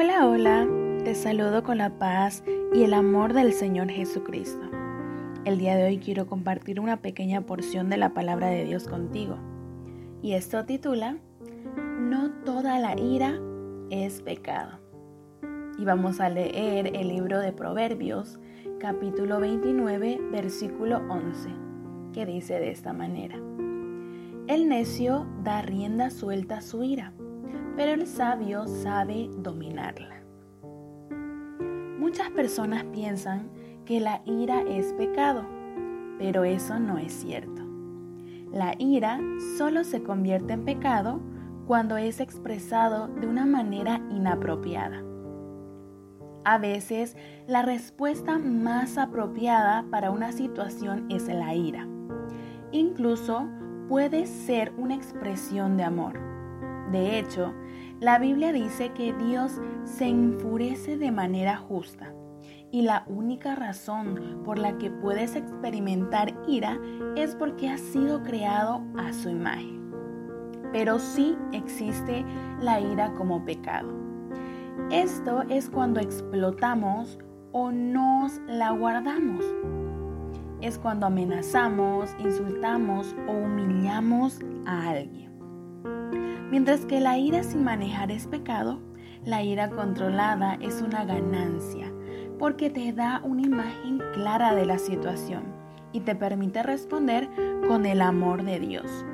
Hola, hola, te saludo con la paz y el amor del Señor Jesucristo. El día de hoy quiero compartir una pequeña porción de la palabra de Dios contigo. Y esto titula, No toda la ira es pecado. Y vamos a leer el libro de Proverbios, capítulo 29, versículo 11, que dice de esta manera. El necio da rienda suelta a su ira pero el sabio sabe dominarla. Muchas personas piensan que la ira es pecado, pero eso no es cierto. La ira solo se convierte en pecado cuando es expresado de una manera inapropiada. A veces la respuesta más apropiada para una situación es la ira. Incluso puede ser una expresión de amor. De hecho, la Biblia dice que Dios se enfurece de manera justa y la única razón por la que puedes experimentar ira es porque has sido creado a su imagen. Pero sí existe la ira como pecado. Esto es cuando explotamos o nos la guardamos. Es cuando amenazamos, insultamos o humillamos a alguien. Mientras que la ira sin manejar es pecado, la ira controlada es una ganancia porque te da una imagen clara de la situación y te permite responder con el amor de Dios,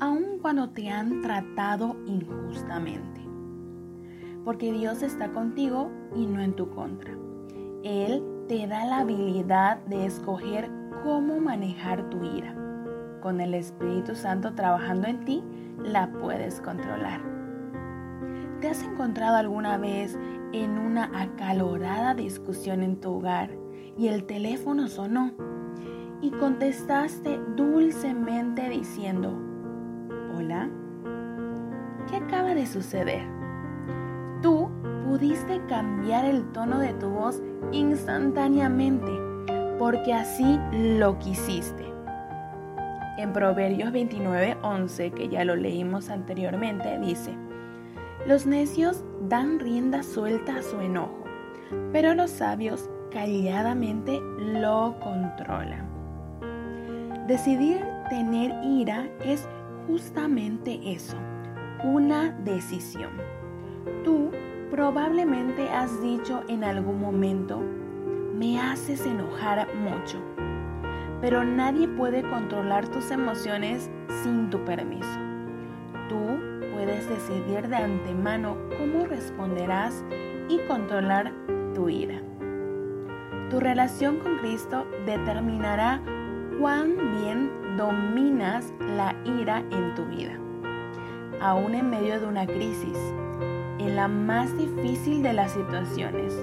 aun cuando te han tratado injustamente. Porque Dios está contigo y no en tu contra. Él te da la habilidad de escoger cómo manejar tu ira. Con el Espíritu Santo trabajando en ti, la puedes controlar. ¿Te has encontrado alguna vez en una acalorada discusión en tu hogar y el teléfono sonó y contestaste dulcemente diciendo, hola, ¿qué acaba de suceder? Tú pudiste cambiar el tono de tu voz instantáneamente porque así lo quisiste. En Proverbios 29:11, que ya lo leímos anteriormente, dice, Los necios dan rienda suelta a su enojo, pero los sabios calladamente lo controlan. Decidir tener ira es justamente eso, una decisión. Tú probablemente has dicho en algún momento, me haces enojar mucho pero nadie puede controlar tus emociones sin tu permiso. Tú puedes decidir de antemano cómo responderás y controlar tu ira. Tu relación con Cristo determinará cuán bien dominas la ira en tu vida. Aún en medio de una crisis, en la más difícil de las situaciones,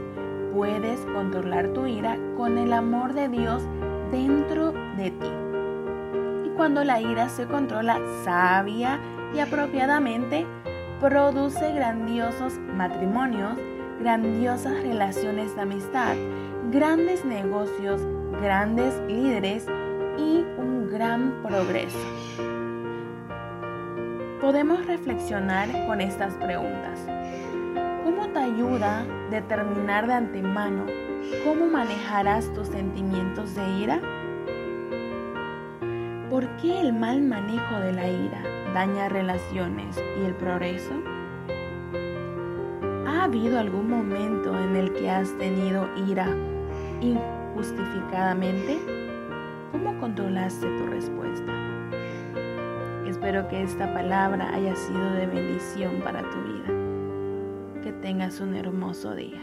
puedes controlar tu ira con el amor de Dios dentro de ti. Y cuando la ira se controla sabia y apropiadamente, produce grandiosos matrimonios, grandiosas relaciones de amistad, grandes negocios, grandes líderes y un gran progreso. Podemos reflexionar con estas preguntas. ¿Cómo te ayuda determinar de antemano ¿Cómo manejarás tus sentimientos de ira? ¿Por qué el mal manejo de la ira daña relaciones y el progreso? ¿Ha habido algún momento en el que has tenido ira injustificadamente? ¿Cómo controlaste tu respuesta? Espero que esta palabra haya sido de bendición para tu vida. Que tengas un hermoso día.